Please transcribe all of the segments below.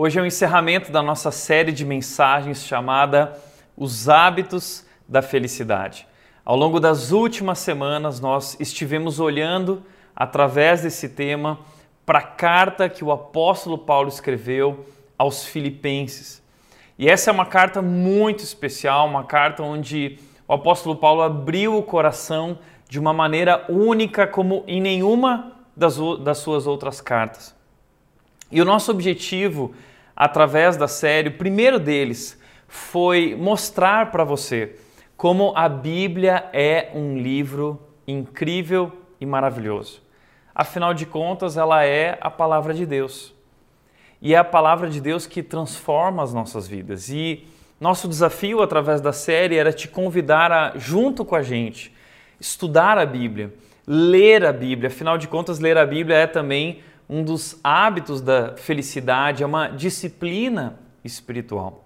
Hoje é o encerramento da nossa série de mensagens chamada Os Hábitos da Felicidade. Ao longo das últimas semanas, nós estivemos olhando, através desse tema, para a carta que o apóstolo Paulo escreveu aos Filipenses. E essa é uma carta muito especial, uma carta onde o apóstolo Paulo abriu o coração de uma maneira única, como em nenhuma das, das suas outras cartas. E o nosso objetivo, através da série, o primeiro deles, foi mostrar para você como a Bíblia é um livro incrível e maravilhoso. Afinal de contas, ela é a palavra de Deus. E é a palavra de Deus que transforma as nossas vidas. E nosso desafio através da série era te convidar a, junto com a gente, estudar a Bíblia, ler a Bíblia. Afinal de contas, ler a Bíblia é também um dos hábitos da felicidade, é uma disciplina espiritual.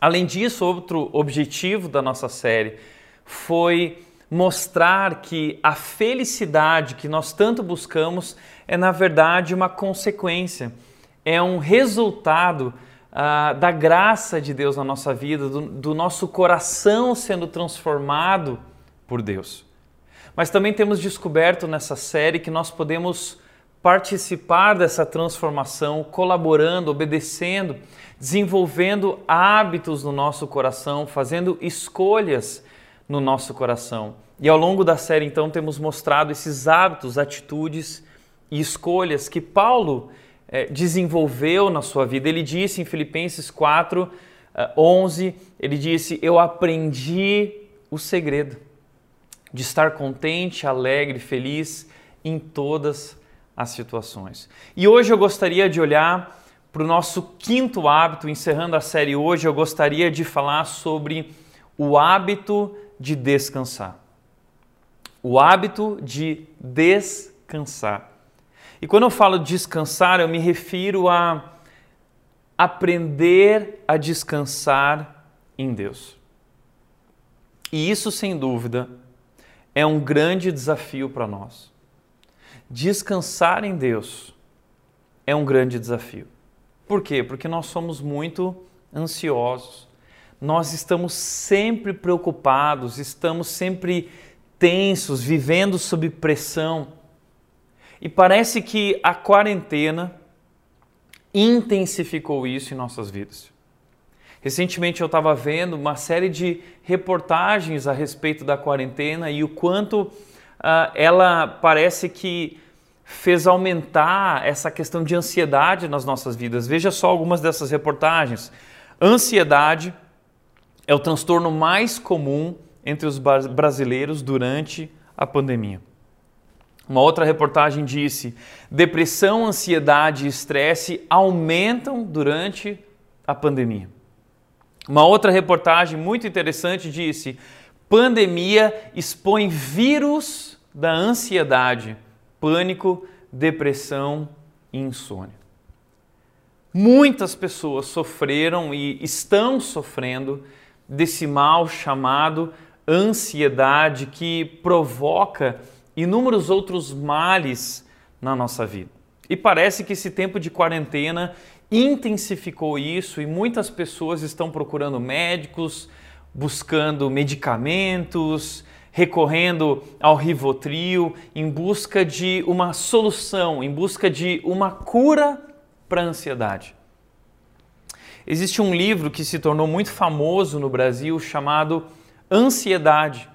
Além disso, outro objetivo da nossa série foi mostrar que a felicidade que nós tanto buscamos é, na verdade, uma consequência, é um resultado ah, da graça de Deus na nossa vida, do, do nosso coração sendo transformado por Deus. Mas também temos descoberto nessa série que nós podemos participar dessa transformação, colaborando, obedecendo, desenvolvendo hábitos no nosso coração, fazendo escolhas no nosso coração. E ao longo da série, então, temos mostrado esses hábitos, atitudes e escolhas que Paulo eh, desenvolveu na sua vida. Ele disse em Filipenses 4, 11, eh, ele disse: Eu aprendi o segredo de estar contente, alegre, feliz em todas as situações. E hoje eu gostaria de olhar para o nosso quinto hábito, encerrando a série hoje, eu gostaria de falar sobre o hábito de descansar. O hábito de descansar. E quando eu falo descansar, eu me refiro a aprender a descansar em Deus. E isso, sem dúvida, é um grande desafio para nós. Descansar em Deus é um grande desafio. Por quê? Porque nós somos muito ansiosos. Nós estamos sempre preocupados, estamos sempre tensos, vivendo sob pressão. E parece que a quarentena intensificou isso em nossas vidas. Recentemente eu estava vendo uma série de reportagens a respeito da quarentena e o quanto ela parece que fez aumentar essa questão de ansiedade nas nossas vidas. Veja só algumas dessas reportagens. Ansiedade é o transtorno mais comum entre os brasileiros durante a pandemia. Uma outra reportagem disse: depressão, ansiedade e estresse aumentam durante a pandemia. Uma outra reportagem muito interessante disse: pandemia expõe vírus da ansiedade, pânico, depressão e insônia. Muitas pessoas sofreram e estão sofrendo desse mal chamado ansiedade que provoca inúmeros outros males na nossa vida. E parece que esse tempo de quarentena intensificou isso e muitas pessoas estão procurando médicos, buscando medicamentos, recorrendo ao Rivotril em busca de uma solução, em busca de uma cura para a ansiedade. Existe um livro que se tornou muito famoso no Brasil chamado Ansiedade: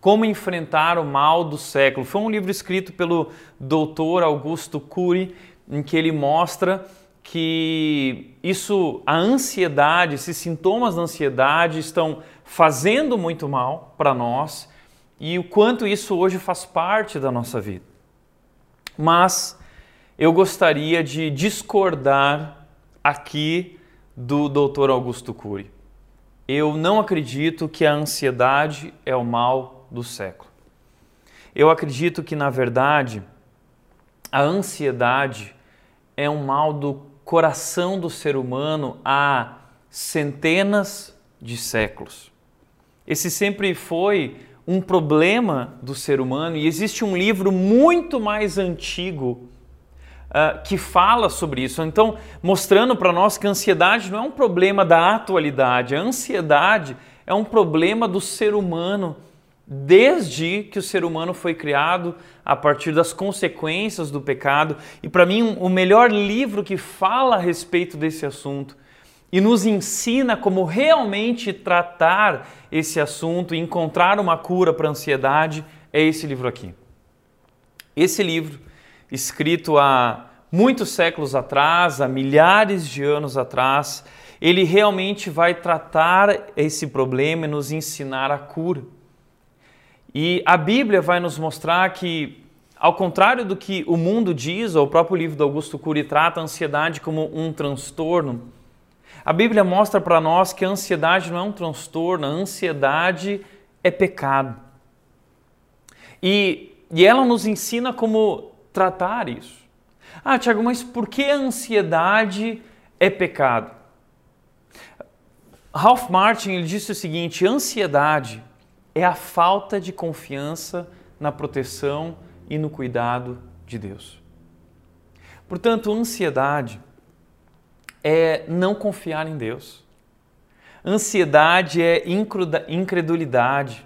Como enfrentar o mal do século. Foi um livro escrito pelo doutor Augusto Cury, em que ele mostra que isso, a ansiedade, esses sintomas da ansiedade estão fazendo muito mal para nós e o quanto isso hoje faz parte da nossa vida. Mas eu gostaria de discordar aqui do Dr. Augusto Cury. Eu não acredito que a ansiedade é o mal do século. Eu acredito que, na verdade, a ansiedade é um mal do coração do ser humano há centenas de séculos. Esse sempre foi um problema do ser humano e existe um livro muito mais antigo uh, que fala sobre isso. Então, mostrando para nós que a ansiedade não é um problema da atualidade, a ansiedade é um problema do ser humano desde que o ser humano foi criado a partir das consequências do pecado. E para mim, o melhor livro que fala a respeito desse assunto e nos ensina como realmente tratar esse assunto e encontrar uma cura para a ansiedade é esse livro aqui. Esse livro, escrito há muitos séculos atrás, há milhares de anos atrás, ele realmente vai tratar esse problema e nos ensinar a cura. E a Bíblia vai nos mostrar que, ao contrário do que o mundo diz, ou o próprio livro do Augusto Cury trata a ansiedade como um transtorno, a Bíblia mostra para nós que a ansiedade não é um transtorno, a ansiedade é pecado. E, e ela nos ensina como tratar isso. Ah, Tiago, mas por que a ansiedade é pecado? Ralph Martin ele disse o seguinte: ansiedade é a falta de confiança na proteção e no cuidado de Deus. Portanto, ansiedade é não confiar em Deus. Ansiedade é incredulidade.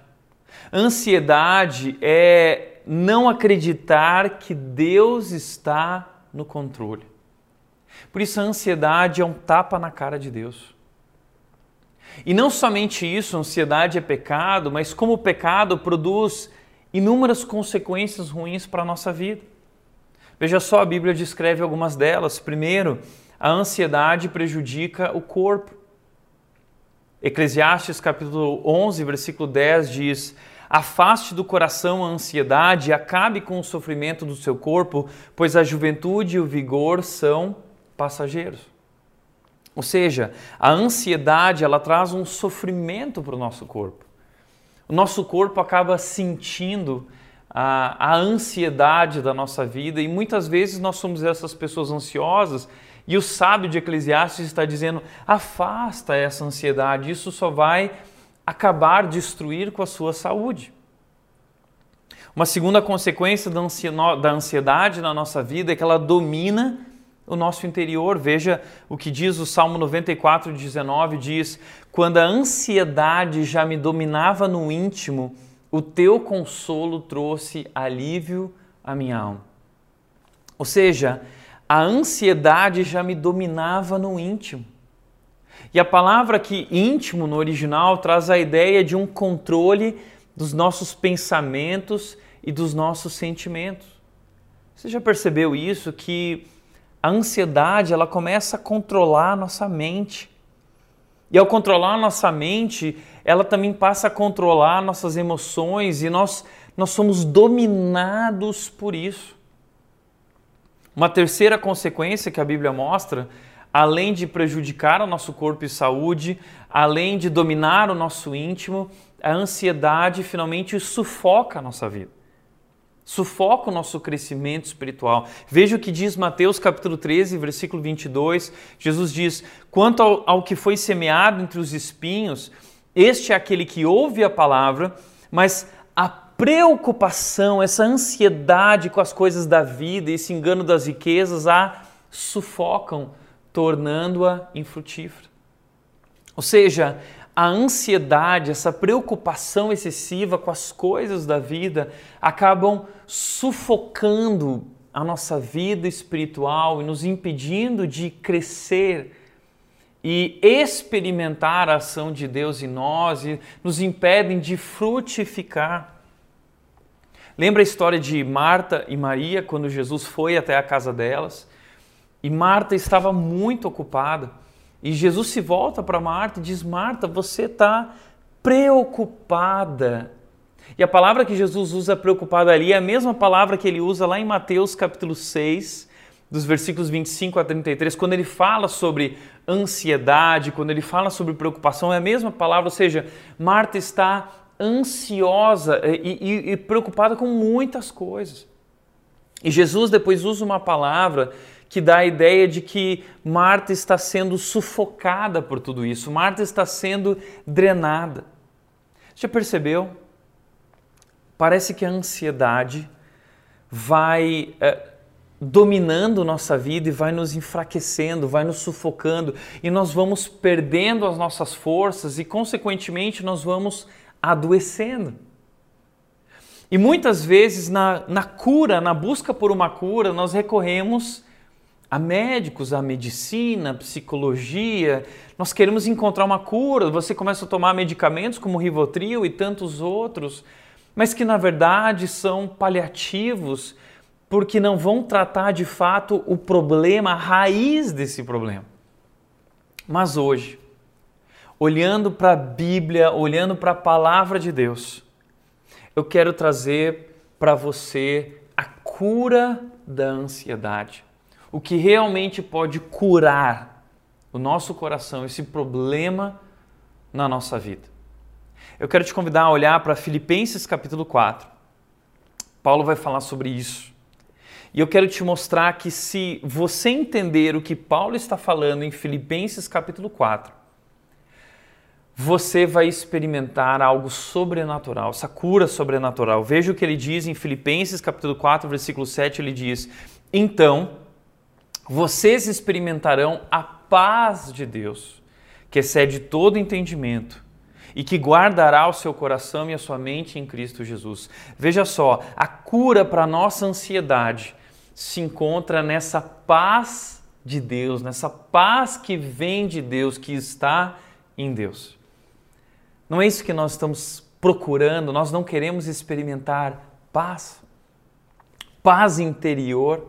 Ansiedade é não acreditar que Deus está no controle. Por isso, a ansiedade é um tapa na cara de Deus. E não somente isso, ansiedade é pecado, mas como o pecado produz inúmeras consequências ruins para a nossa vida. Veja só, a Bíblia descreve algumas delas. Primeiro, a ansiedade prejudica o corpo. Eclesiastes capítulo 11, versículo 10 diz: Afaste do coração a ansiedade e acabe com o sofrimento do seu corpo, pois a juventude e o vigor são passageiros. Ou seja, a ansiedade ela traz um sofrimento para o nosso corpo. O nosso corpo acaba sentindo a, a ansiedade da nossa vida e muitas vezes nós somos essas pessoas ansiosas e o sábio de Eclesiastes está dizendo: afasta essa ansiedade, isso só vai acabar destruir com a sua saúde. Uma segunda consequência da ansiedade na nossa vida é que ela domina o nosso interior. Veja o que diz o Salmo 94, 19: diz: Quando a ansiedade já me dominava no íntimo, o teu consolo trouxe alívio à minha alma. Ou seja, a ansiedade já me dominava no íntimo. E a palavra aqui íntimo no original traz a ideia de um controle dos nossos pensamentos e dos nossos sentimentos. Você já percebeu isso que a ansiedade ela começa a controlar a nossa mente. E ao controlar a nossa mente, ela também passa a controlar nossas emoções e nós, nós somos dominados por isso. Uma terceira consequência que a Bíblia mostra, além de prejudicar o nosso corpo e saúde, além de dominar o nosso íntimo, a ansiedade finalmente sufoca a nossa vida. Sufoca o nosso crescimento espiritual. Veja o que diz Mateus capítulo 13, versículo 22. Jesus diz: Quanto ao, ao que foi semeado entre os espinhos, este é aquele que ouve a palavra, mas a preocupação, essa ansiedade com as coisas da vida, esse engano das riquezas a sufocam, tornando-a infrutífera. Ou seja, a ansiedade, essa preocupação excessiva com as coisas da vida acabam sufocando a nossa vida espiritual e nos impedindo de crescer e experimentar a ação de Deus em nós e nos impedem de frutificar. Lembra a história de Marta e Maria quando Jesus foi até a casa delas? E Marta estava muito ocupada. E Jesus se volta para Marta e diz: Marta, você está preocupada. E a palavra que Jesus usa preocupada ali é a mesma palavra que ele usa lá em Mateus capítulo 6, dos versículos 25 a 33, quando ele fala sobre ansiedade, quando ele fala sobre preocupação, é a mesma palavra, ou seja, Marta está ansiosa e, e, e preocupada com muitas coisas. E Jesus depois usa uma palavra que dá a ideia de que Marta está sendo sufocada por tudo isso, Marta está sendo drenada. Já percebeu? Parece que a ansiedade vai é, dominando nossa vida e vai nos enfraquecendo, vai nos sufocando e nós vamos perdendo as nossas forças e, consequentemente, nós vamos adoecendo. E muitas vezes, na, na cura, na busca por uma cura, nós recorremos a médicos, a medicina, a psicologia. Nós queremos encontrar uma cura. Você começa a tomar medicamentos como Rivotril e tantos outros, mas que na verdade são paliativos, porque não vão tratar de fato o problema, a raiz desse problema. Mas hoje, olhando para a Bíblia, olhando para a palavra de Deus, eu quero trazer para você a cura da ansiedade. O que realmente pode curar o nosso coração, esse problema na nossa vida. Eu quero te convidar a olhar para Filipenses capítulo 4. Paulo vai falar sobre isso. E eu quero te mostrar que se você entender o que Paulo está falando em Filipenses capítulo 4, você vai experimentar algo sobrenatural, essa cura sobrenatural. Veja o que ele diz em Filipenses capítulo 4, versículo 7, ele diz: "Então vocês experimentarão a paz de Deus, que excede todo entendimento, e que guardará o seu coração e a sua mente em Cristo Jesus." Veja só, a cura para a nossa ansiedade se encontra nessa paz de Deus, nessa paz que vem de Deus, que está em Deus. Não é isso que nós estamos procurando, nós não queremos experimentar paz, paz interior.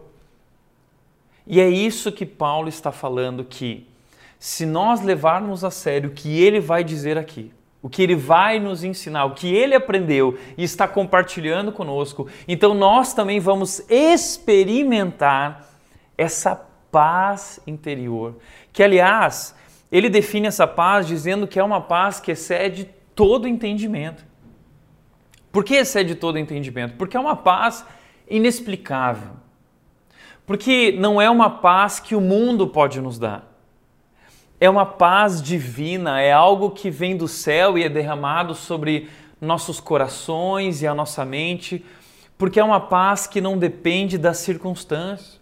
E é isso que Paulo está falando que se nós levarmos a sério o que ele vai dizer aqui, o que ele vai nos ensinar, o que ele aprendeu e está compartilhando conosco, então nós também vamos experimentar essa paz interior, que aliás, ele define essa paz dizendo que é uma paz que excede todo entendimento. Por que excede todo entendimento? Porque é uma paz inexplicável. Porque não é uma paz que o mundo pode nos dar. É uma paz divina, é algo que vem do céu e é derramado sobre nossos corações e a nossa mente, porque é uma paz que não depende das circunstâncias.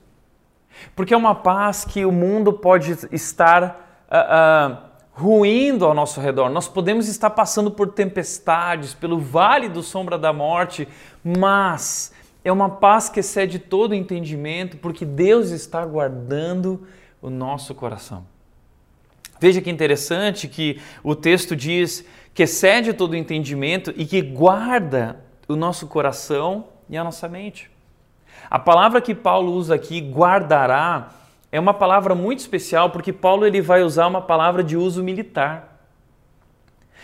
Porque é uma paz que o mundo pode estar uh, uh, ruindo ao nosso redor. Nós podemos estar passando por tempestades, pelo vale do sombra da morte, mas é uma paz que excede todo entendimento, porque Deus está guardando o nosso coração. Veja que interessante que o texto diz que excede todo entendimento e que guarda o nosso coração e a nossa mente. A palavra que Paulo usa aqui, guardará, é uma palavra muito especial porque Paulo ele vai usar uma palavra de uso militar.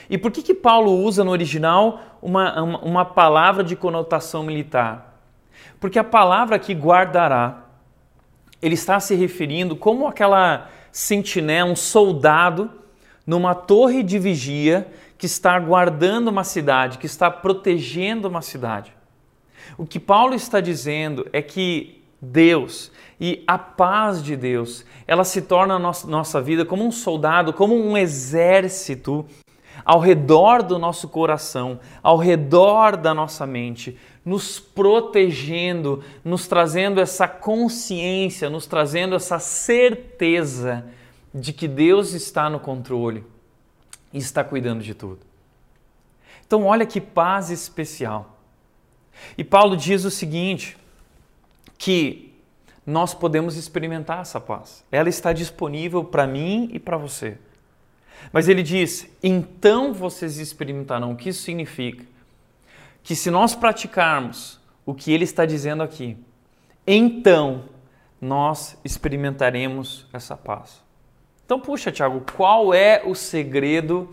E por que, que Paulo usa no original uma, uma, uma palavra de conotação militar? Porque a palavra que guardará, ele está se referindo como aquela sentinela, um soldado numa torre de vigia que está guardando uma cidade, que está protegendo uma cidade. O que Paulo está dizendo é que Deus e a paz de Deus, ela se torna nossa, nossa vida como um soldado, como um exército ao redor do nosso coração, ao redor da nossa mente, nos protegendo, nos trazendo essa consciência, nos trazendo essa certeza de que Deus está no controle e está cuidando de tudo. Então, olha que paz especial. E Paulo diz o seguinte: que nós podemos experimentar essa paz. Ela está disponível para mim e para você. Mas ele diz: então vocês experimentarão. O que isso significa? Que se nós praticarmos o que ele está dizendo aqui, então nós experimentaremos essa paz. Então, puxa, Tiago, qual é o segredo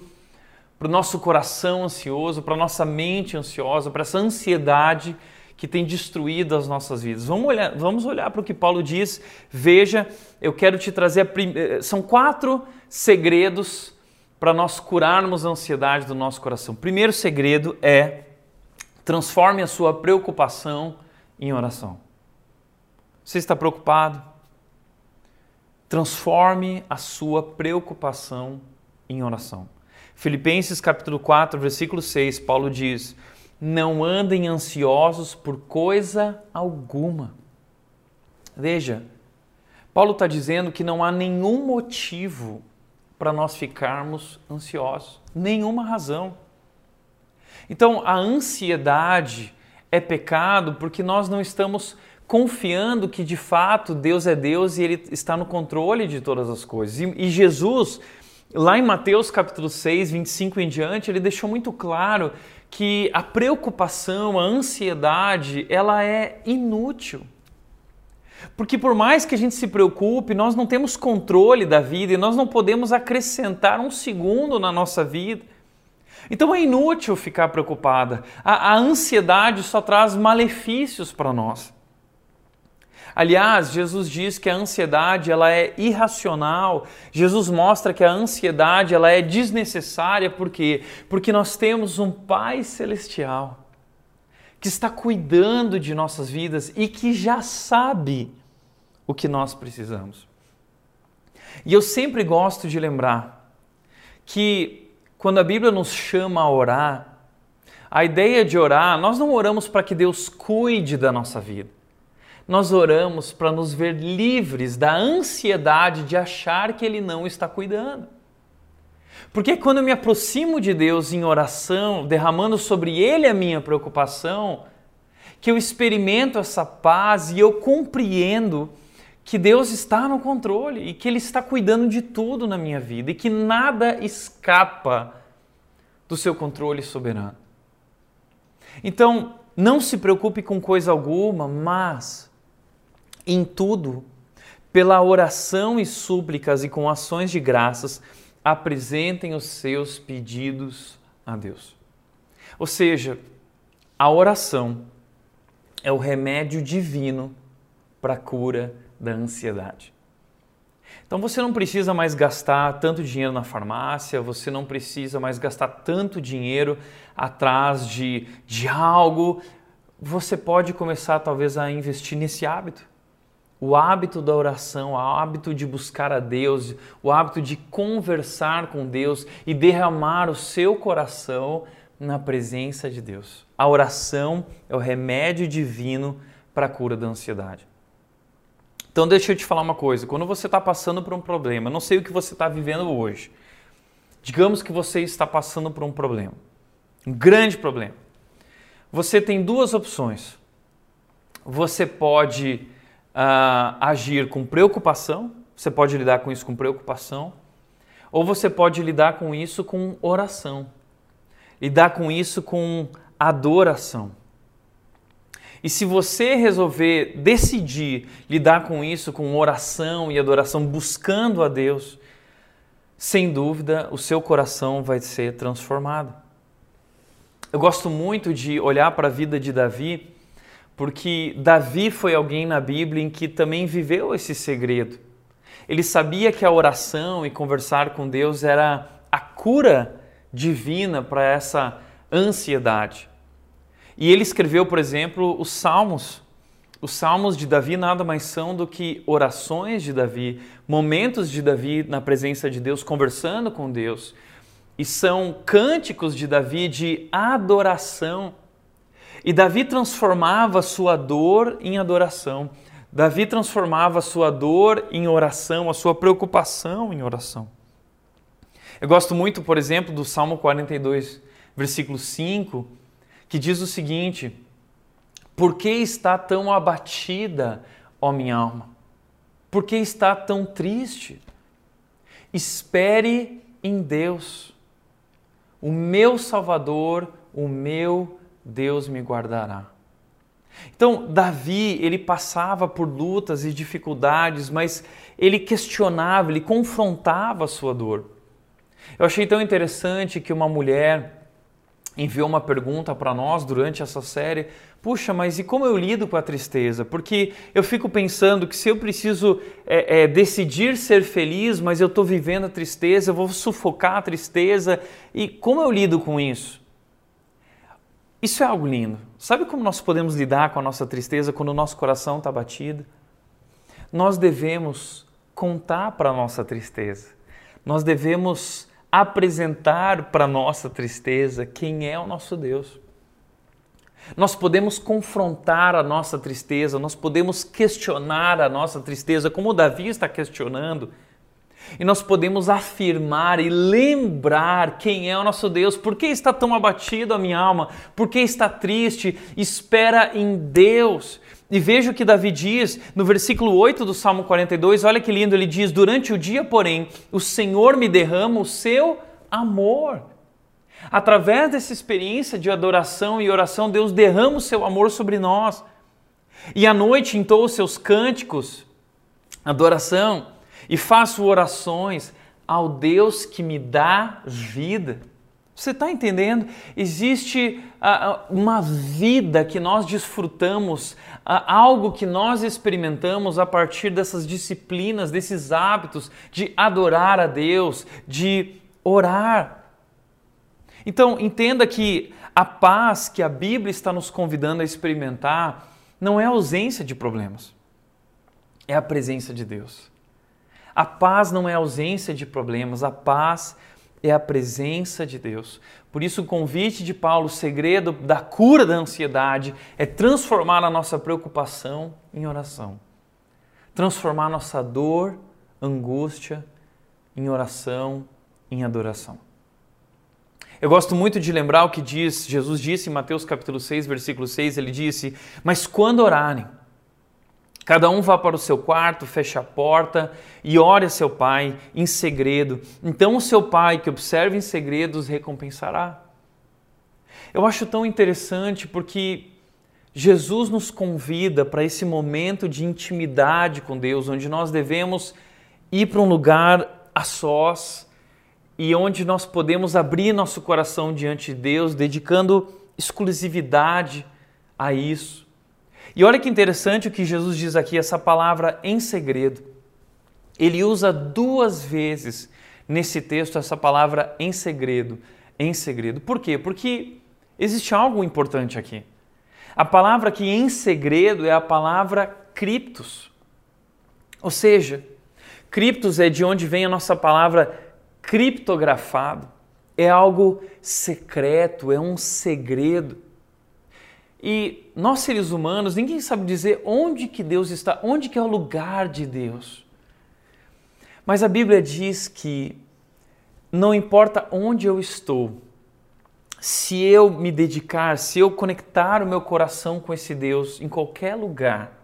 para o nosso coração ansioso, para a nossa mente ansiosa, para essa ansiedade que tem destruído as nossas vidas. Vamos olhar, vamos olhar para o que Paulo diz. Veja, eu quero te trazer. Prim... Eh, são quatro segredos para nós curarmos a ansiedade do nosso coração. Primeiro segredo é transforme a sua preocupação em oração. Você está preocupado? Transforme a sua preocupação em oração. Filipenses capítulo 4, versículo 6, Paulo diz: não andem ansiosos por coisa alguma. Veja, Paulo está dizendo que não há nenhum motivo para nós ficarmos ansiosos, nenhuma razão. Então, a ansiedade é pecado porque nós não estamos confiando que de fato Deus é Deus e Ele está no controle de todas as coisas. E, Jesus, lá em Mateus capítulo 6, 25 em diante, ele deixou muito claro que a preocupação, a ansiedade, ela é inútil. Porque por mais que a gente se preocupe, nós não temos controle da vida e nós não podemos acrescentar um segundo na nossa vida. Então é inútil ficar preocupada. A, a ansiedade só traz malefícios para nós. Aliás, Jesus diz que a ansiedade ela é irracional. Jesus mostra que a ansiedade ela é desnecessária por quê? Porque nós temos um Pai celestial que está cuidando de nossas vidas e que já sabe o que nós precisamos. E eu sempre gosto de lembrar que quando a Bíblia nos chama a orar, a ideia de orar, nós não oramos para que Deus cuide da nossa vida. Nós oramos para nos ver livres da ansiedade de achar que Ele não está cuidando. Porque quando eu me aproximo de Deus em oração, derramando sobre Ele a minha preocupação, que eu experimento essa paz e eu compreendo que Deus está no controle e que Ele está cuidando de tudo na minha vida e que nada escapa do seu controle soberano. Então, não se preocupe com coisa alguma, mas em tudo, pela oração e súplicas e com ações de graças, apresentem os seus pedidos a Deus. Ou seja, a oração é o remédio divino para a cura da ansiedade. Então você não precisa mais gastar tanto dinheiro na farmácia, você não precisa mais gastar tanto dinheiro atrás de, de algo. Você pode começar talvez a investir nesse hábito. O hábito da oração, o hábito de buscar a Deus, o hábito de conversar com Deus e derramar o seu coração na presença de Deus. A oração é o remédio divino para a cura da ansiedade. Então deixa eu te falar uma coisa, quando você está passando por um problema, não sei o que você está vivendo hoje, digamos que você está passando por um problema, um grande problema. Você tem duas opções. Você pode uh, agir com preocupação, você pode lidar com isso com preocupação, ou você pode lidar com isso com oração, lidar com isso com adoração. E se você resolver decidir lidar com isso, com oração e adoração, buscando a Deus, sem dúvida o seu coração vai ser transformado. Eu gosto muito de olhar para a vida de Davi, porque Davi foi alguém na Bíblia em que também viveu esse segredo. Ele sabia que a oração e conversar com Deus era a cura divina para essa ansiedade. E ele escreveu, por exemplo, os Salmos. Os Salmos de Davi nada mais são do que orações de Davi, momentos de Davi na presença de Deus, conversando com Deus. E são cânticos de Davi de adoração. E Davi transformava sua dor em adoração. Davi transformava a sua dor em oração, a sua preocupação em oração. Eu gosto muito, por exemplo, do Salmo 42, versículo 5, que diz o seguinte: Por que está tão abatida, ó minha alma? Por que está tão triste? Espere em Deus. O meu Salvador, o meu Deus me guardará. Então, Davi, ele passava por lutas e dificuldades, mas ele questionava, ele confrontava a sua dor. Eu achei tão interessante que uma mulher enviou uma pergunta para nós durante essa série. Puxa, mas e como eu lido com a tristeza? Porque eu fico pensando que se eu preciso é, é, decidir ser feliz, mas eu estou vivendo a tristeza, eu vou sufocar a tristeza. E como eu lido com isso? Isso é algo lindo. Sabe como nós podemos lidar com a nossa tristeza quando o nosso coração está batido? Nós devemos contar para a nossa tristeza. Nós devemos apresentar para nossa tristeza quem é o nosso Deus. Nós podemos confrontar a nossa tristeza, nós podemos questionar a nossa tristeza, como Davi está questionando. E nós podemos afirmar e lembrar quem é o nosso Deus. Por que está tão abatido a minha alma? Por que está triste? Espera em Deus. E veja o que Davi diz no versículo 8 do Salmo 42. Olha que lindo, ele diz: Durante o dia, porém, o Senhor me derrama o seu amor. Através dessa experiência de adoração e oração, Deus derrama o seu amor sobre nós. E à noite entoa os seus cânticos, adoração e faço orações ao Deus que me dá vida. Você está entendendo? Existe uh, uma vida que nós desfrutamos, uh, algo que nós experimentamos a partir dessas disciplinas, desses hábitos de adorar a Deus, de orar. Então, entenda que a paz que a Bíblia está nos convidando a experimentar não é a ausência de problemas, é a presença de Deus. A paz não é ausência de problemas, a paz é a presença de Deus. Por isso, o convite de Paulo, o segredo da cura da ansiedade, é transformar a nossa preocupação em oração. Transformar nossa dor, angústia, em oração, em adoração. Eu gosto muito de lembrar o que diz, Jesus disse em Mateus capítulo 6, versículo 6, ele disse: "Mas quando orarem, Cada um vá para o seu quarto, feche a porta e ore a seu pai em segredo. Então o seu pai, que observa em segredo, os recompensará. Eu acho tão interessante porque Jesus nos convida para esse momento de intimidade com Deus, onde nós devemos ir para um lugar a sós e onde nós podemos abrir nosso coração diante de Deus, dedicando exclusividade a isso. E olha que interessante o que Jesus diz aqui, essa palavra em segredo. Ele usa duas vezes nesse texto essa palavra em segredo, em segredo. Por quê? Porque existe algo importante aqui. A palavra que em segredo é a palavra criptos. Ou seja, criptos é de onde vem a nossa palavra criptografado. É algo secreto, é um segredo. E nós seres humanos, ninguém sabe dizer onde que Deus está, onde que é o lugar de Deus. Mas a Bíblia diz que não importa onde eu estou, se eu me dedicar, se eu conectar o meu coração com esse Deus em qualquer lugar,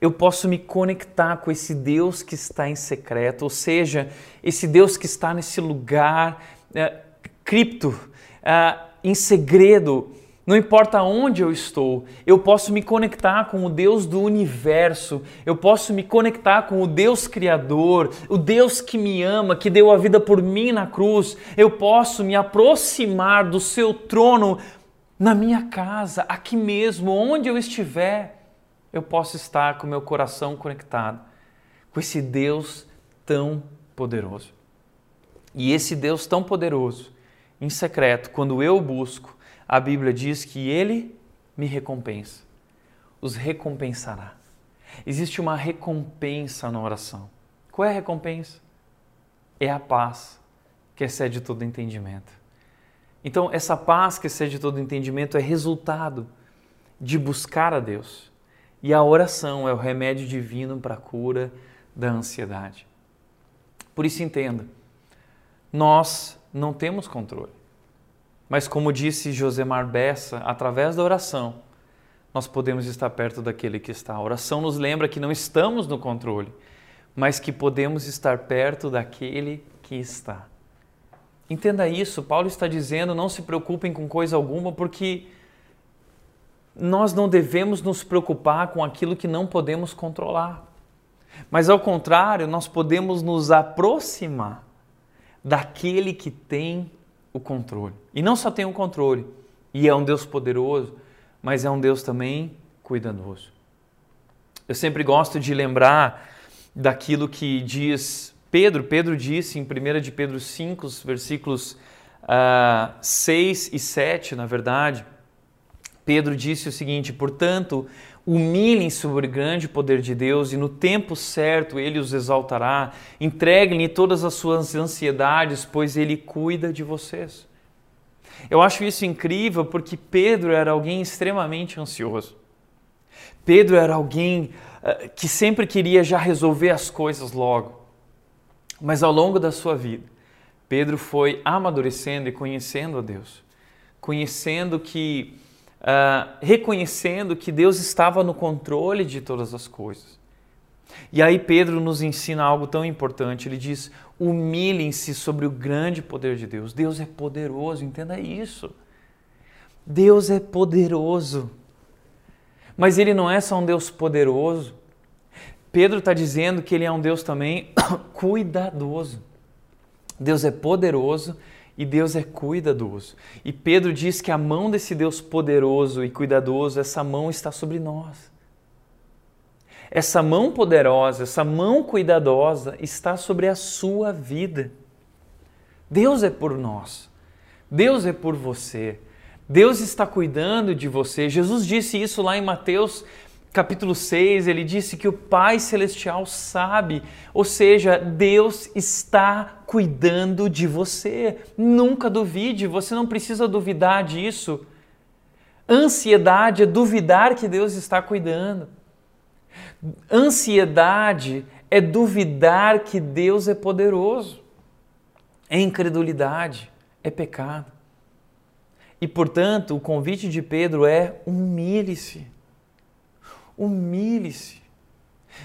eu posso me conectar com esse Deus que está em secreto, ou seja, esse Deus que está nesse lugar é, cripto, é, em segredo, não importa onde eu estou, eu posso me conectar com o Deus do universo, eu posso me conectar com o Deus Criador, o Deus que me ama, que deu a vida por mim na cruz. Eu posso me aproximar do seu trono na minha casa, aqui mesmo, onde eu estiver. Eu posso estar com meu coração conectado com esse Deus tão poderoso. E esse Deus tão poderoso, em secreto, quando eu busco, a Bíblia diz que ele me recompensa, os recompensará. Existe uma recompensa na oração. Qual é a recompensa? É a paz que excede todo entendimento. Então, essa paz que excede todo entendimento é resultado de buscar a Deus. E a oração é o remédio divino para a cura da ansiedade. Por isso, entenda: nós não temos controle. Mas, como disse Josemar Bessa, através da oração, nós podemos estar perto daquele que está. A oração nos lembra que não estamos no controle, mas que podemos estar perto daquele que está. Entenda isso, Paulo está dizendo: não se preocupem com coisa alguma, porque nós não devemos nos preocupar com aquilo que não podemos controlar. Mas, ao contrário, nós podemos nos aproximar daquele que tem o controle. E não só tem o controle, e é um Deus poderoso, mas é um Deus também cuidadoso. Eu sempre gosto de lembrar daquilo que diz Pedro. Pedro disse em 1 de Pedro 5, versículos uh, ah, 6 e 7, na verdade. Pedro disse o seguinte: Portanto, humilhem sobre o grande poder de Deus e no tempo certo ele os exaltará. Entreguem-lhe todas as suas ansiedades, pois ele cuida de vocês. Eu acho isso incrível porque Pedro era alguém extremamente ansioso. Pedro era alguém uh, que sempre queria já resolver as coisas logo. Mas ao longo da sua vida, Pedro foi amadurecendo e conhecendo a Deus, conhecendo que, uh, reconhecendo que Deus estava no controle de todas as coisas. E aí Pedro nos ensina algo tão importante. Ele diz: humilhem-se sobre o grande poder de Deus. Deus é poderoso, entenda isso. Deus é poderoso. Mas ele não é só um Deus poderoso. Pedro está dizendo que ele é um Deus também cuidadoso. Deus é poderoso e Deus é cuidadoso. E Pedro diz que a mão desse Deus poderoso e cuidadoso, essa mão está sobre nós. Essa mão poderosa, essa mão cuidadosa está sobre a sua vida. Deus é por nós. Deus é por você. Deus está cuidando de você. Jesus disse isso lá em Mateus capítulo 6, ele disse que o Pai Celestial sabe, ou seja, Deus está cuidando de você. Nunca duvide, você não precisa duvidar disso. Ansiedade é duvidar que Deus está cuidando. Ansiedade é duvidar que Deus é poderoso. É incredulidade, é pecado. E portanto, o convite de Pedro é: humilhe-se. Humilhe-se.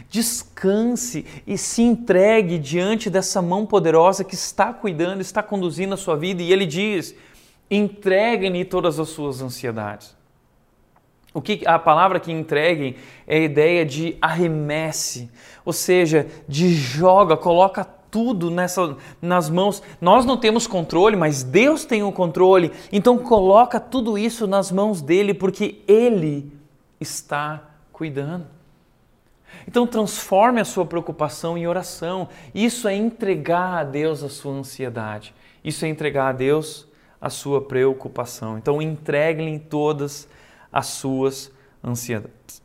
Descanse e se entregue diante dessa mão poderosa que está cuidando, está conduzindo a sua vida. E ele diz: entregue-lhe todas as suas ansiedades. O que a palavra que entreguem é a ideia de arremesse, ou seja, de joga, coloca tudo nessa, nas mãos. Nós não temos controle, mas Deus tem o controle. Então coloca tudo isso nas mãos dele, porque ele está cuidando. Então transforme a sua preocupação em oração. Isso é entregar a Deus a sua ansiedade. Isso é entregar a Deus a sua preocupação. Então entregue-lhe todas as suas ansiedades.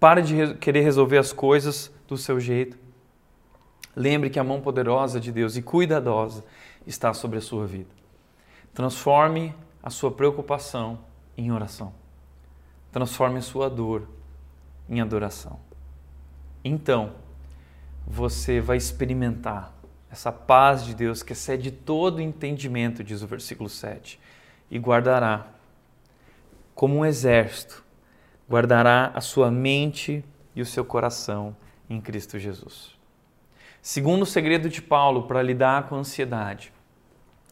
Pare de querer resolver as coisas do seu jeito. Lembre que a mão poderosa de Deus e cuidadosa está sobre a sua vida. Transforme a sua preocupação em oração. Transforme a sua dor em adoração. Então, você vai experimentar essa paz de Deus que excede todo entendimento, diz o versículo 7, e guardará como um exército, guardará a sua mente e o seu coração em Cristo Jesus. Segundo o segredo de Paulo para lidar com a ansiedade,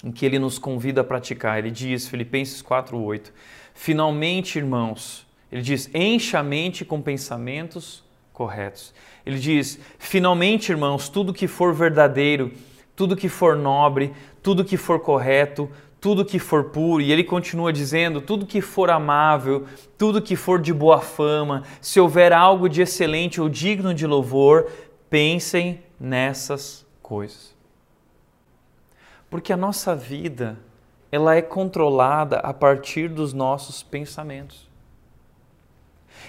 em que ele nos convida a praticar, ele diz, Filipenses 4:8, finalmente, irmãos, ele diz: encha a mente com pensamentos corretos. Ele diz: finalmente, irmãos, tudo que for verdadeiro, tudo que for nobre, tudo que for correto, tudo que for puro, e ele continua dizendo: tudo que for amável, tudo que for de boa fama, se houver algo de excelente ou digno de louvor, pensem nessas coisas. Porque a nossa vida, ela é controlada a partir dos nossos pensamentos.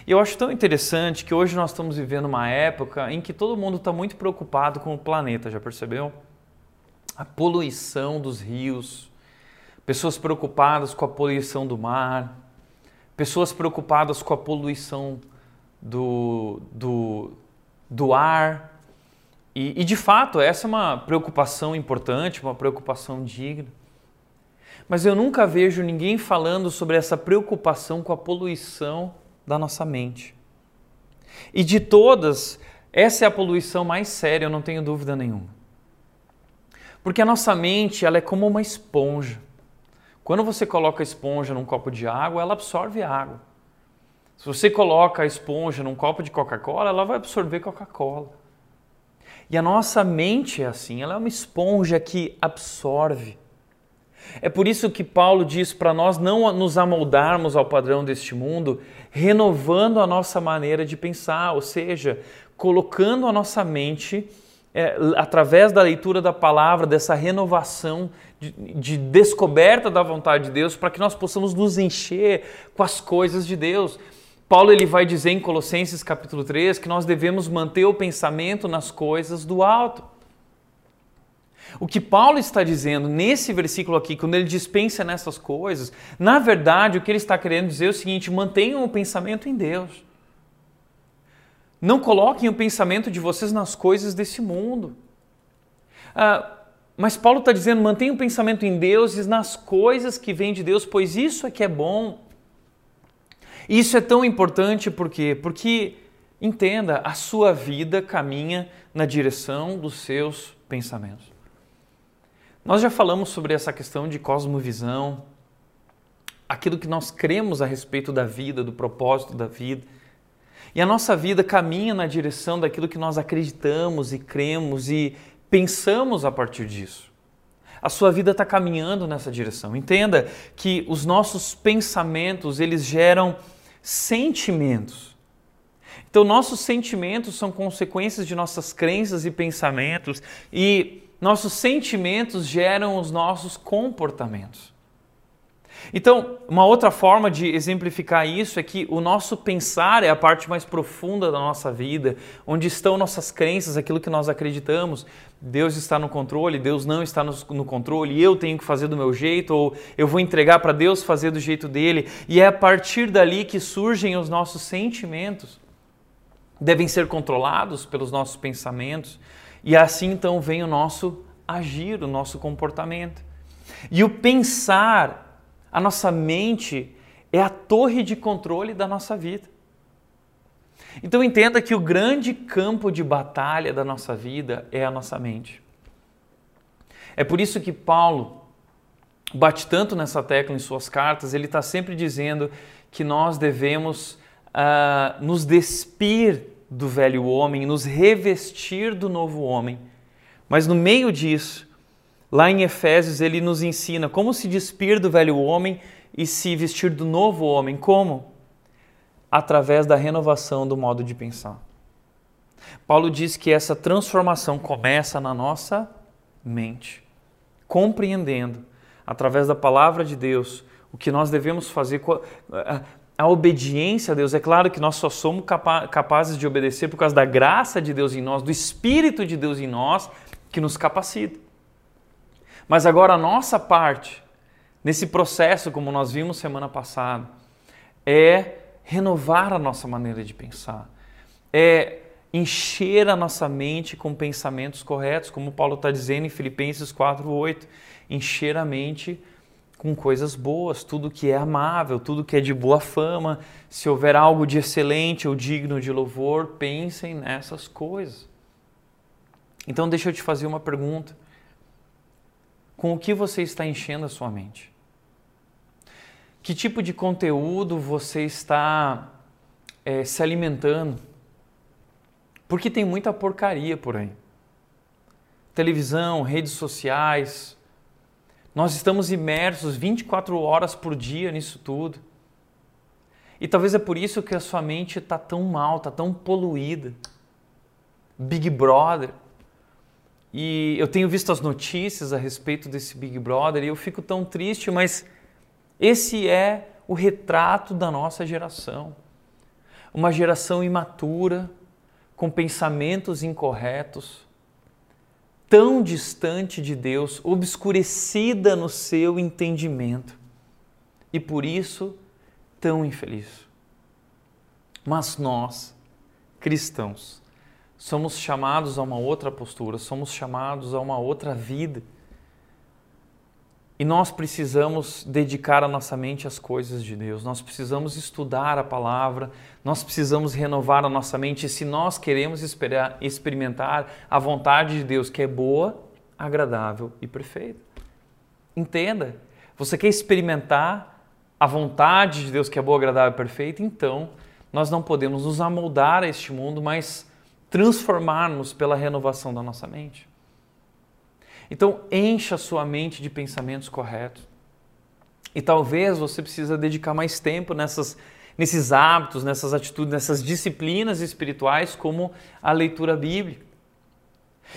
Eu acho tão interessante que hoje nós estamos vivendo uma época em que todo mundo está muito preocupado com o planeta, já percebeu? A poluição dos rios, pessoas preocupadas com a poluição do mar, pessoas preocupadas com a poluição do, do, do ar. E, e, de fato, essa é uma preocupação importante, uma preocupação digna. Mas eu nunca vejo ninguém falando sobre essa preocupação com a poluição da nossa mente. E de todas, essa é a poluição mais séria, eu não tenho dúvida nenhuma. Porque a nossa mente, ela é como uma esponja. Quando você coloca a esponja num copo de água, ela absorve água. Se você coloca a esponja num copo de Coca-Cola, ela vai absorver Coca-Cola. E a nossa mente é assim, ela é uma esponja que absorve. É por isso que Paulo diz para nós não nos amoldarmos ao padrão deste mundo, renovando a nossa maneira de pensar, ou seja, colocando a nossa mente é, através da leitura da palavra, dessa renovação de, de descoberta da vontade de Deus, para que nós possamos nos encher com as coisas de Deus. Paulo ele vai dizer em Colossenses capítulo 3 que nós devemos manter o pensamento nas coisas do alto. O que Paulo está dizendo nesse versículo aqui, quando ele dispensa nessas coisas, na verdade o que ele está querendo dizer é o seguinte: mantenham o pensamento em Deus. Não coloquem o pensamento de vocês nas coisas desse mundo. Ah, mas Paulo está dizendo: mantenham o pensamento em Deus e nas coisas que vêm de Deus, pois isso é que é bom. Isso é tão importante por quê? Porque, entenda, a sua vida caminha na direção dos seus pensamentos. Nós já falamos sobre essa questão de cosmovisão, aquilo que nós cremos a respeito da vida, do propósito da vida. E a nossa vida caminha na direção daquilo que nós acreditamos e cremos e pensamos a partir disso. A sua vida está caminhando nessa direção. Entenda que os nossos pensamentos eles geram sentimentos. Então, nossos sentimentos são consequências de nossas crenças e pensamentos, e nossos sentimentos geram os nossos comportamentos. Então, uma outra forma de exemplificar isso é que o nosso pensar é a parte mais profunda da nossa vida, onde estão nossas crenças, aquilo que nós acreditamos. Deus está no controle, Deus não está no, controle, eu tenho que fazer do meu jeito, ou eu vou entregar para Deus fazer do jeito dele. E é a partir dali que surgem os nossos sentimentos. Devem ser controlados pelos nossos pensamentos. E assim então vem o nosso agir, o nosso comportamento. E o pensar a nossa mente é a torre de controle da nossa vida. Então entenda que o grande campo de batalha da nossa vida é a nossa mente. É por isso que Paulo bate tanto nessa tecla em suas cartas, ele está sempre dizendo que nós devemos uh, nos despir do velho homem, nos revestir do novo homem. Mas no meio disso, Lá em Efésios ele nos ensina como se despir do velho homem e se vestir do novo homem. Como? Através da renovação do modo de pensar. Paulo diz que essa transformação começa na nossa mente, compreendendo, através da palavra de Deus, o que nós devemos fazer. A obediência a Deus, é claro que nós só somos capazes de obedecer por causa da graça de Deus em nós, do Espírito de Deus em nós, que nos capacita. Mas agora a nossa parte, nesse processo, como nós vimos semana passada, é renovar a nossa maneira de pensar, é encher a nossa mente com pensamentos corretos, como Paulo está dizendo em Filipenses 4,8, encher a mente com coisas boas, tudo que é amável, tudo que é de boa fama, se houver algo de excelente ou digno de louvor, pensem nessas coisas. Então deixa eu te fazer uma pergunta com o que você está enchendo a sua mente. Que tipo de conteúdo você está é, se alimentando? Porque tem muita porcaria por aí. Televisão, redes sociais. Nós estamos imersos 24 horas por dia nisso tudo. E talvez é por isso que a sua mente está tão mal, está tão poluída. Big Brother, e eu tenho visto as notícias a respeito desse Big Brother e eu fico tão triste, mas esse é o retrato da nossa geração. Uma geração imatura, com pensamentos incorretos, tão distante de Deus, obscurecida no seu entendimento e por isso tão infeliz. Mas nós, cristãos, somos chamados a uma outra postura, somos chamados a uma outra vida. E nós precisamos dedicar a nossa mente às coisas de Deus, nós precisamos estudar a palavra, nós precisamos renovar a nossa mente. Se nós queremos experimentar a vontade de Deus, que é boa, agradável e perfeita. Entenda, você quer experimentar a vontade de Deus, que é boa, agradável e perfeita? Então, nós não podemos nos amoldar a este mundo, mas transformarmos pela renovação da nossa mente. Então, encha sua mente de pensamentos corretos. E talvez você precisa dedicar mais tempo nessas, nesses hábitos, nessas atitudes, nessas disciplinas espirituais, como a leitura bíblica.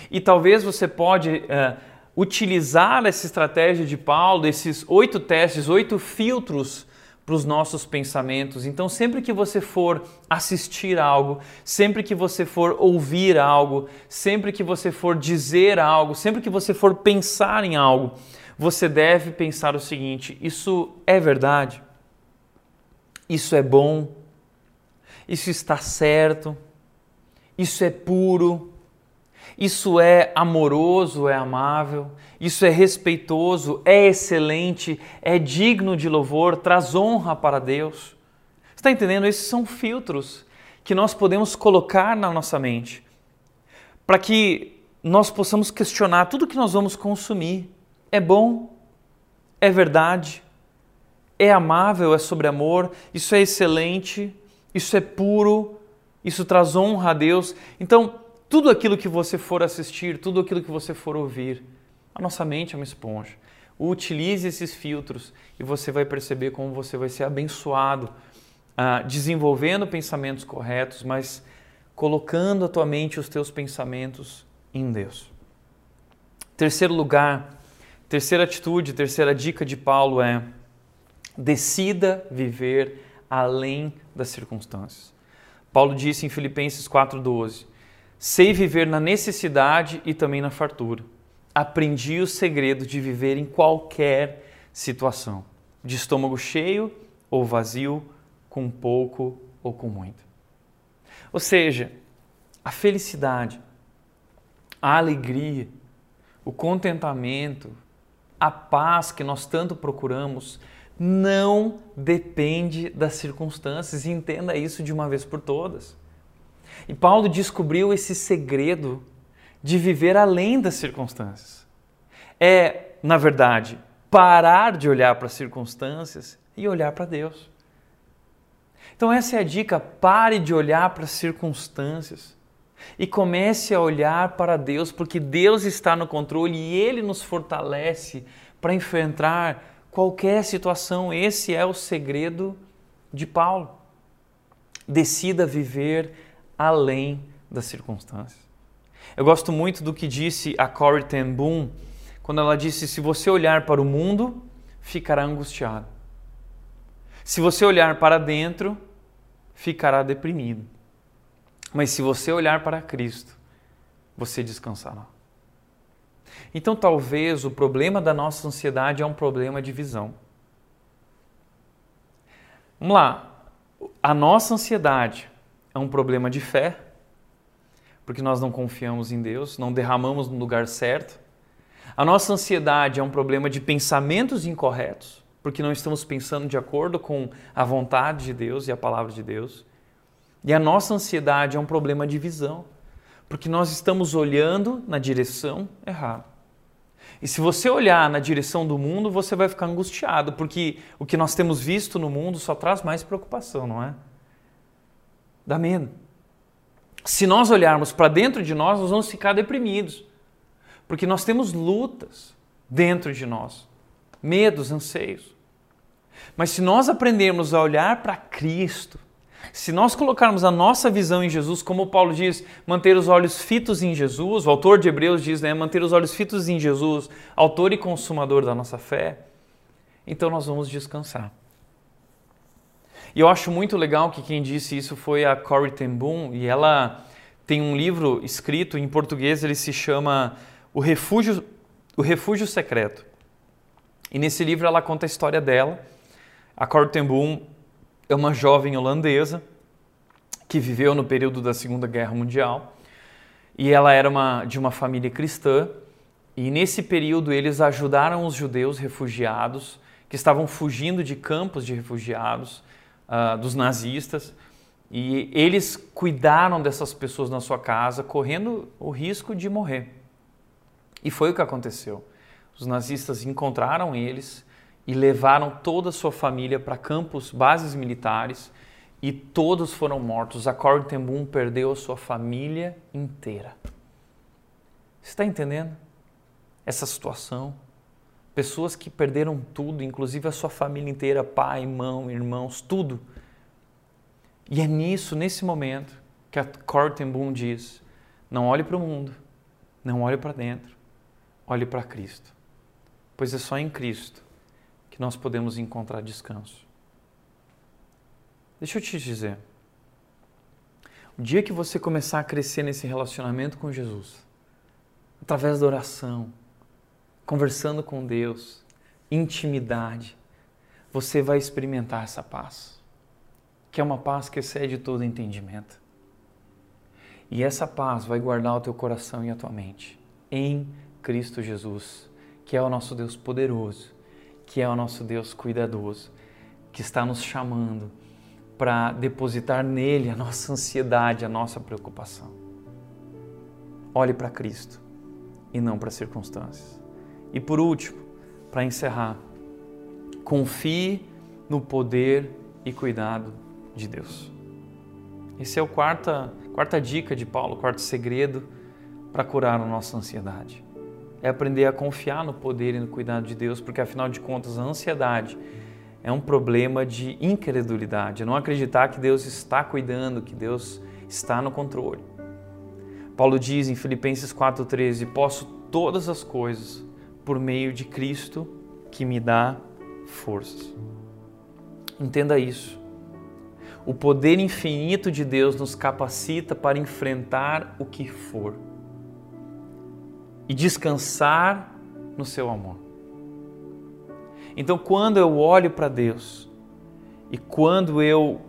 E talvez você pode é, utilizar essa estratégia de Paulo, esses oito testes, oito filtros para os nossos pensamentos. Então, sempre que você for assistir algo, sempre que você for ouvir algo, sempre que você for dizer algo, sempre que você for pensar em algo, você deve pensar o seguinte: isso é verdade? Isso é bom? Isso está certo? Isso é puro? Isso é amoroso, é amável, isso é respeitoso, é excelente, é digno de louvor, traz honra para Deus. Está entendendo? Esses são filtros que nós podemos colocar na nossa mente para que nós possamos questionar tudo que nós vamos consumir. É bom? É verdade? É amável? É sobre amor? Isso é excelente? Isso é puro? Isso traz honra a Deus? Então, tudo aquilo que você for assistir, tudo aquilo que você for ouvir, a nossa mente é uma esponja. Utilize esses filtros e você vai perceber como você vai ser abençoado, uh, desenvolvendo pensamentos corretos, mas colocando a tua mente, os teus pensamentos em Deus. Terceiro lugar, terceira atitude, terceira dica de Paulo é: decida viver além das circunstâncias. Paulo disse em Filipenses 4,12: Sei viver na necessidade e também na fartura. Aprendi o segredo de viver em qualquer situação, de estômago cheio ou vazio, com pouco ou com muito. Ou seja, a felicidade, a alegria, o contentamento, a paz que nós tanto procuramos não depende das circunstâncias. Entenda isso de uma vez por todas. E Paulo descobriu esse segredo de viver além das circunstâncias. É, na verdade, parar de olhar para as circunstâncias e olhar para Deus. Então, essa é a dica: pare de olhar para as circunstâncias e comece a olhar para Deus, porque Deus está no controle e Ele nos fortalece para enfrentar qualquer situação. Esse é o segredo de Paulo. Decida viver além das circunstâncias. Eu gosto muito do que disse a Corrie ten Boom quando ela disse: se você olhar para o mundo, ficará angustiado. Se você olhar para dentro, ficará deprimido. Mas se você olhar para Cristo, você descansará. Então, talvez o problema da nossa ansiedade é um problema de visão. Vamos lá. A nossa ansiedade é um problema de fé, porque nós não confiamos em Deus, não derramamos no lugar certo. A nossa ansiedade é um problema de pensamentos incorretos, porque não estamos pensando de acordo com a vontade de Deus e a palavra de Deus. E a nossa ansiedade é um problema de visão, porque nós estamos olhando na direção errada. E se você olhar na direção do mundo, você vai ficar angustiado, porque o que nós temos visto no mundo só traz mais preocupação, não é? Dá medo. Se nós olharmos para dentro de nós, nós vamos ficar deprimidos, porque nós temos lutas dentro de nós, medos, anseios. Mas se nós aprendermos a olhar para Cristo, se nós colocarmos a nossa visão em Jesus, como Paulo diz, manter os olhos fitos em Jesus, o autor de Hebreus diz, né, manter os olhos fitos em Jesus, autor e consumador da nossa fé, então nós vamos descansar. E eu acho muito legal que quem disse isso foi a Corrie ten Boom, e ela tem um livro escrito em português, ele se chama O Refúgio, o Refúgio Secreto. E nesse livro ela conta a história dela. A Corrie ten Boom é uma jovem holandesa que viveu no período da Segunda Guerra Mundial e ela era uma, de uma família cristã. E nesse período eles ajudaram os judeus refugiados que estavam fugindo de campos de refugiados uh, dos nazistas. E eles cuidaram dessas pessoas na sua casa, correndo o risco de morrer. E foi o que aconteceu. Os nazistas encontraram eles e levaram toda a sua família para campos, bases militares, e todos foram mortos. A Corrie perdeu a sua família inteira. Você está entendendo essa situação? Pessoas que perderam tudo, inclusive a sua família inteira, pai, irmão, irmãos, tudo. E é nisso, nesse momento, que a Corten Boom diz: não olhe para o mundo, não olhe para dentro, olhe para Cristo. Pois é só em Cristo que nós podemos encontrar descanso. Deixa eu te dizer. O dia que você começar a crescer nesse relacionamento com Jesus, através da oração, conversando com Deus, intimidade, você vai experimentar essa paz, que é uma paz que excede todo entendimento. E essa paz vai guardar o teu coração e a tua mente em Cristo Jesus, que é o nosso Deus poderoso, que é o nosso Deus cuidadoso, que está nos chamando para depositar nele a nossa ansiedade, a nossa preocupação. Olhe para Cristo e não para as circunstâncias. E por último, para encerrar, confie no poder e cuidado de Deus. Esse é o quarta, quarta dica de Paulo, quarto segredo para curar a nossa ansiedade. É aprender a confiar no poder e no cuidado de Deus, porque afinal de contas a ansiedade é um problema de incredulidade, não acreditar que Deus está cuidando, que Deus está no controle. Paulo diz em Filipenses 4:13, posso todas as coisas por meio de Cristo que me dá forças. Entenda isso. O poder infinito de Deus nos capacita para enfrentar o que for e descansar no seu amor. Então, quando eu olho para Deus e quando eu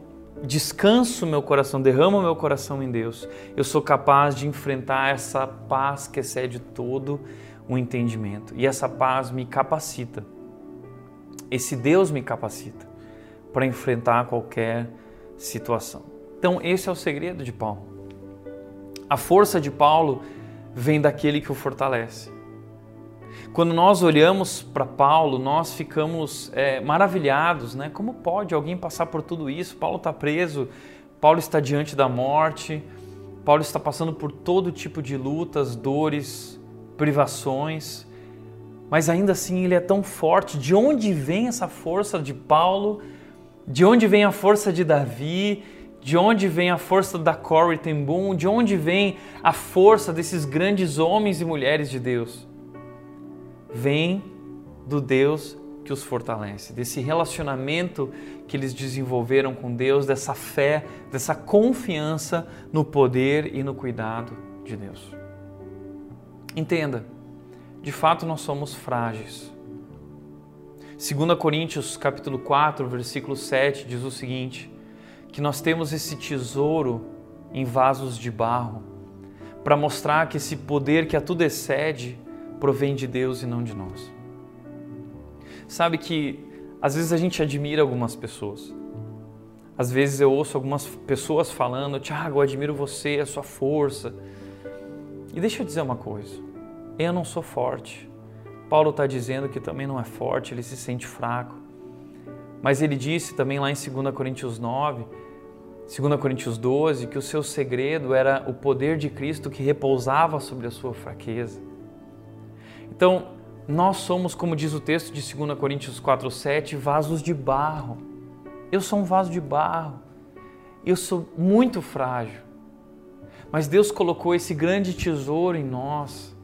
descanso meu coração, derramo meu coração em Deus, eu sou capaz de enfrentar essa paz que excede todo o entendimento. E essa paz me capacita. Esse Deus me capacita para enfrentar qualquer situação. Então, esse é o segredo de Paulo. A força de Paulo vem daquele que o fortalece. Quando nós olhamos para Paulo, nós ficamos é, maravilhados, né? Como pode alguém passar por tudo isso? Paulo está preso, Paulo está diante da morte, Paulo está passando por todo tipo de lutas, dores, privações, mas ainda assim ele é tão forte. De onde vem essa força de Paulo? De onde vem a força de Davi? De onde vem a força da Corrie ten Boom? De onde vem a força desses grandes homens e mulheres de Deus? Vem do Deus que os fortalece, desse relacionamento que eles desenvolveram com Deus, dessa fé, dessa confiança no poder e no cuidado de Deus. Entenda, de fato nós somos frágeis. 2 Coríntios capítulo 4, versículo 7 diz o seguinte: que nós temos esse tesouro em vasos de barro para mostrar que esse poder que a tudo excede provém de Deus e não de nós. Sabe que às vezes a gente admira algumas pessoas. Às vezes eu ouço algumas pessoas falando: Tiago, eu admiro você, a sua força. E deixa eu dizer uma coisa: eu não sou forte. Paulo está dizendo que também não é forte, ele se sente fraco. Mas ele disse também lá em 2 Coríntios 9, 2 Coríntios 12, que o seu segredo era o poder de Cristo que repousava sobre a sua fraqueza. Então, nós somos, como diz o texto de 2 Coríntios 4,7, vasos de barro. Eu sou um vaso de barro. Eu sou muito frágil. Mas Deus colocou esse grande tesouro em nós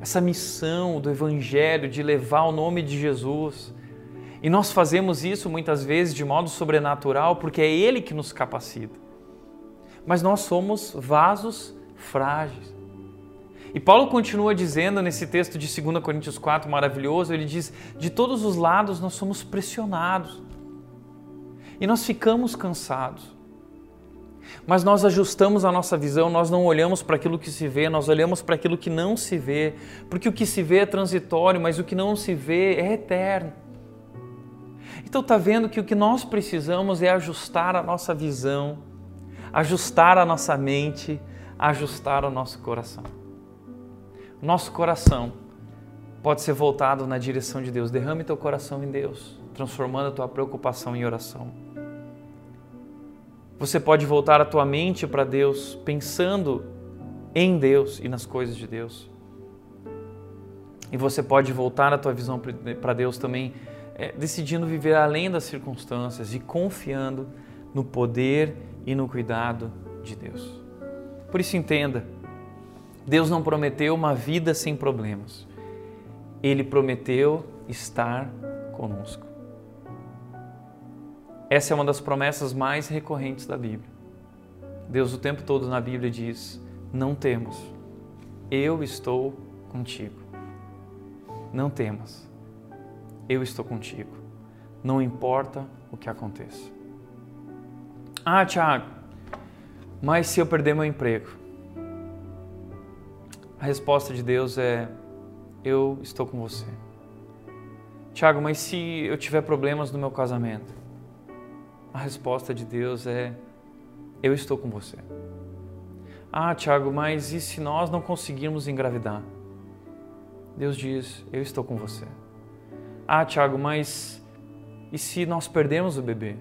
essa missão do Evangelho de levar o nome de Jesus. E nós fazemos isso muitas vezes de modo sobrenatural porque é Ele que nos capacita. Mas nós somos vasos frágeis. E Paulo continua dizendo nesse texto de 2 Coríntios 4 maravilhoso: ele diz, de todos os lados nós somos pressionados e nós ficamos cansados. Mas nós ajustamos a nossa visão, nós não olhamos para aquilo que se vê, nós olhamos para aquilo que não se vê, porque o que se vê é transitório, mas o que não se vê é eterno. Então está vendo que o que nós precisamos é ajustar a nossa visão, ajustar a nossa mente, ajustar o nosso coração. Nosso coração pode ser voltado na direção de Deus. Derrame teu coração em Deus, transformando a tua preocupação em oração. Você pode voltar a tua mente para Deus, pensando em Deus e nas coisas de Deus. E você pode voltar a tua visão para Deus também, é, decidindo viver além das circunstâncias e confiando no poder e no cuidado de Deus. Por isso entenda, Deus não prometeu uma vida sem problemas. Ele prometeu estar conosco. Essa é uma das promessas mais recorrentes da Bíblia. Deus o tempo todo na Bíblia diz: Não temos, eu estou contigo. Não temas, eu estou contigo. Não importa o que aconteça. Ah, Tiago, mas se eu perder meu emprego? A resposta de Deus é: Eu estou com você. Tiago, mas se eu tiver problemas no meu casamento? A resposta de Deus é: Eu estou com você. Ah, Tiago, mas e se nós não conseguirmos engravidar? Deus diz: Eu estou com você. Ah, Tiago, mas e se nós perdemos o bebê?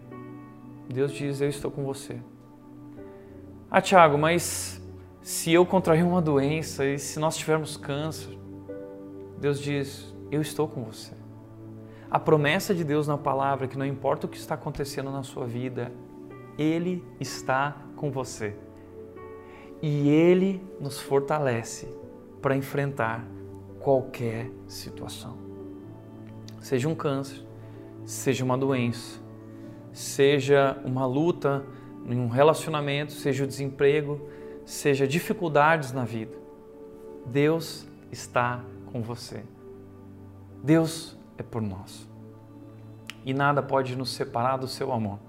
Deus diz: Eu estou com você. Ah, Tiago, mas se eu contrair uma doença e se nós tivermos câncer? Deus diz: Eu estou com você. A promessa de Deus na palavra que não importa o que está acontecendo na sua vida, Ele está com você. E Ele nos fortalece para enfrentar qualquer situação. Seja um câncer, seja uma doença, seja uma luta em um relacionamento, seja o desemprego, seja dificuldades na vida. Deus está com você. Deus é por nós. E nada pode nos separar do seu amor.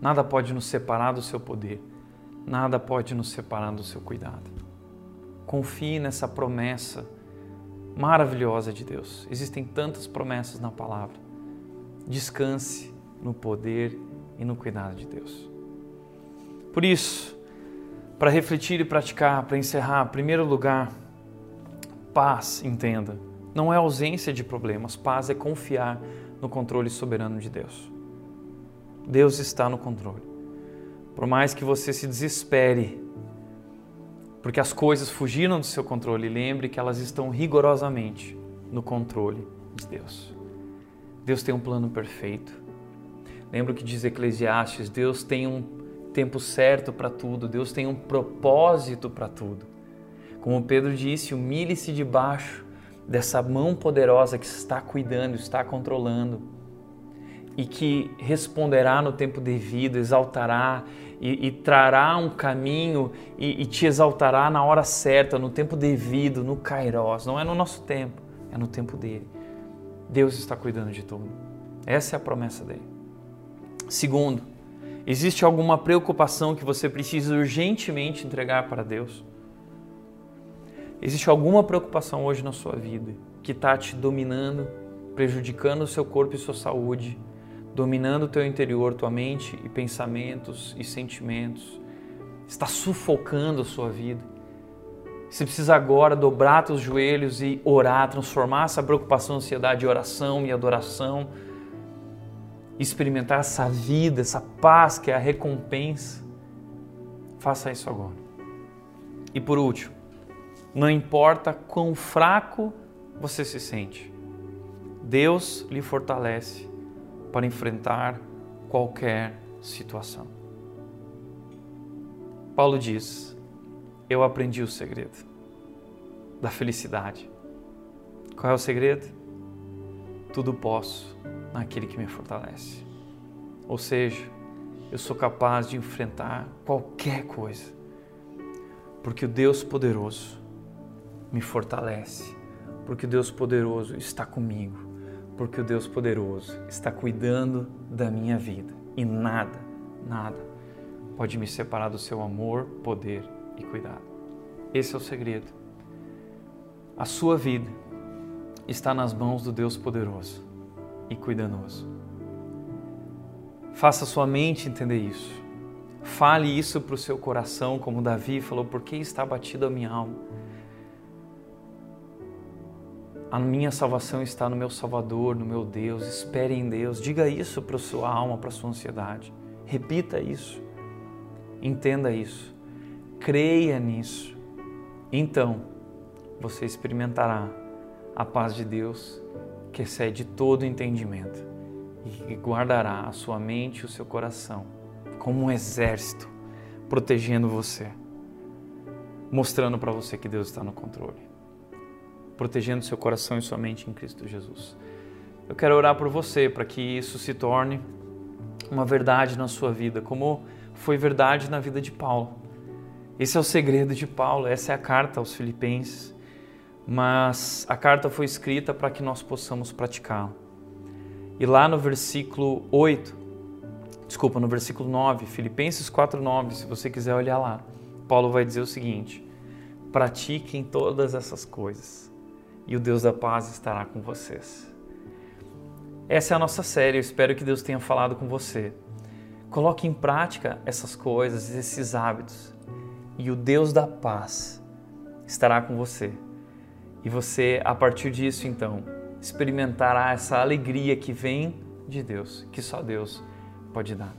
Nada pode nos separar do seu poder. Nada pode nos separar do seu cuidado. Confie nessa promessa maravilhosa de Deus. Existem tantas promessas na palavra. Descanse no poder e no cuidado de Deus. Por isso, para refletir e praticar, para encerrar, em primeiro lugar, paz, entenda não é ausência de problemas, paz é confiar no controle soberano de Deus. Deus está no controle. Por mais que você se desespere, porque as coisas fugiram do seu controle, lembre que elas estão rigorosamente no controle de Deus. Deus tem um plano perfeito. Lembra o que diz Eclesiastes: Deus tem um tempo certo para tudo, Deus tem um propósito para tudo. Como Pedro disse, humilhe-se debaixo dessa mão poderosa que está cuidando, está controlando e que responderá no tempo devido, exaltará e, e trará um caminho e, e, te exaltará na hora certa, no tempo devido, no Kairos. Não é no nosso tempo, é no tempo dele. Deus está cuidando de tudo. Essa é a promessa dele. Segundo, existe alguma preocupação que você precisa urgentemente entregar para Deus? Existe alguma preocupação hoje na sua vida que está te dominando, prejudicando o seu corpo e sua saúde, dominando o teu interior, tua mente e pensamentos e sentimentos, está sufocando a sua vida. Você precisa agora dobrar teus joelhos e orar, transformar essa preocupação, ansiedade em oração e adoração, experimentar essa vida, essa paz que é a recompensa. Faça isso agora. E por último, não importa quão fraco você se sente, Deus lhe fortalece para enfrentar qualquer situação. Paulo diz: Eu aprendi o segredo da felicidade. Qual é o segredo? Tudo posso naquele que me fortalece. Ou seja, eu sou capaz de enfrentar qualquer coisa, porque o Deus poderoso me fortalece, porque o Deus poderoso está comigo, porque o Deus poderoso está cuidando da minha vida e nada, nada pode me separar do seu amor, poder e cuidado. Esse é o segredo. A sua vida está nas mãos do Deus poderoso e cuidadoso. Faça sua mente entender isso. Fale isso para o seu coração, como Davi falou, porque está batido a minha alma. A minha salvação está no meu Salvador, no meu Deus. Espere em Deus. Diga isso para a sua alma, para a sua ansiedade. Repita isso. Entenda isso. Creia nisso. Então, você experimentará a paz de Deus que excede todo entendimento e guardará a sua mente e o seu coração como um exército protegendo você, mostrando para você que Deus está no controle protegendo seu coração e sua mente em Cristo Jesus. Eu quero orar por você para que isso se torne uma verdade na sua vida, como foi verdade na vida de Paulo. Esse é o segredo de Paulo, essa é a carta aos Filipenses. Mas a carta foi escrita para que nós possamos praticá-la. E lá no versículo 8, desculpa, no versículo 9, Filipenses 4:9, se você quiser olhar lá, Paulo vai dizer o seguinte: Pratiquem todas essas coisas, e o Deus da paz estará com vocês. Essa é a nossa série, eu espero que Deus tenha falado com você. Coloque em prática essas coisas, esses hábitos, e o Deus da paz estará com você. E você, a partir disso, então, experimentará essa alegria que vem de Deus, que só Deus pode dar.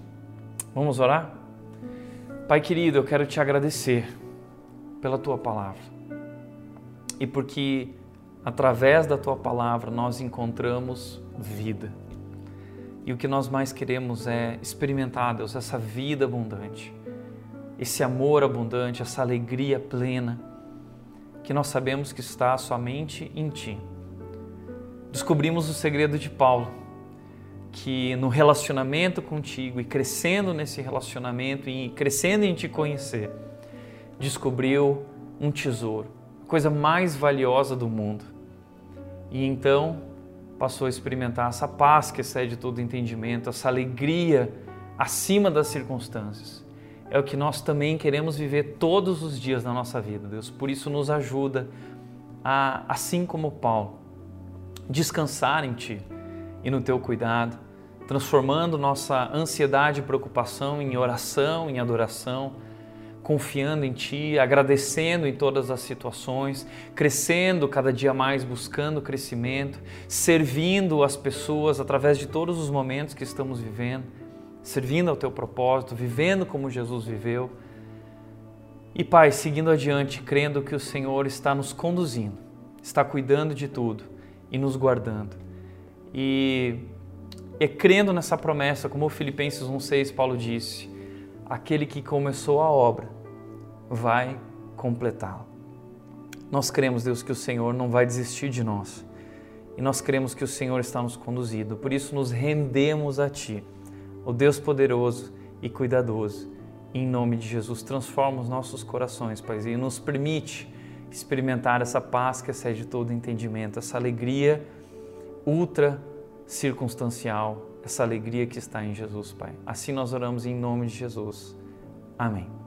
Vamos orar? Pai querido, eu quero te agradecer pela tua palavra e porque através da tua palavra nós encontramos vida. E o que nós mais queremos é experimentar, Deus, essa vida abundante, esse amor abundante, essa alegria plena que nós sabemos que está somente em Ti descobrimos o segredo de Paulo, que no relacionamento contigo e crescendo nesse relacionamento e crescendo em te conhecer, descobriu um tesouro, a coisa mais valiosa do mundo. E então passou a experimentar essa paz que excede todo entendimento, essa alegria acima das circunstâncias. É o que nós também queremos viver todos os dias na nossa vida, Deus. Por isso nos ajuda a, assim como Paulo, descansar em Ti e no Teu cuidado, transformando nossa ansiedade e preocupação em oração, em adoração, confiando em Ti, agradecendo em todas as situações, crescendo cada dia mais, buscando crescimento, servindo as pessoas através de todos os momentos que estamos vivendo, servindo ao Teu propósito, vivendo como Jesus viveu. E Pai, seguindo adiante, crendo que o Senhor está nos conduzindo, está cuidando de tudo e nos guardando. E é crendo nessa promessa, como o Filipenses 1,6 Paulo disse: aquele que começou a obra vai completá-la. Nós cremos, Deus, que o Senhor não vai desistir de nós. E nós cremos que o Senhor está nos conduzindo. Por isso nos rendemos a Ti, o Deus poderoso e cuidadoso. Em nome de Jesus, transforma os nossos corações, Pai, e nos permite experimentar essa paz que excede todo entendimento, essa alegria ultra circunstancial, essa alegria que está em Jesus, Pai. Assim nós oramos em nome de Jesus. Amém.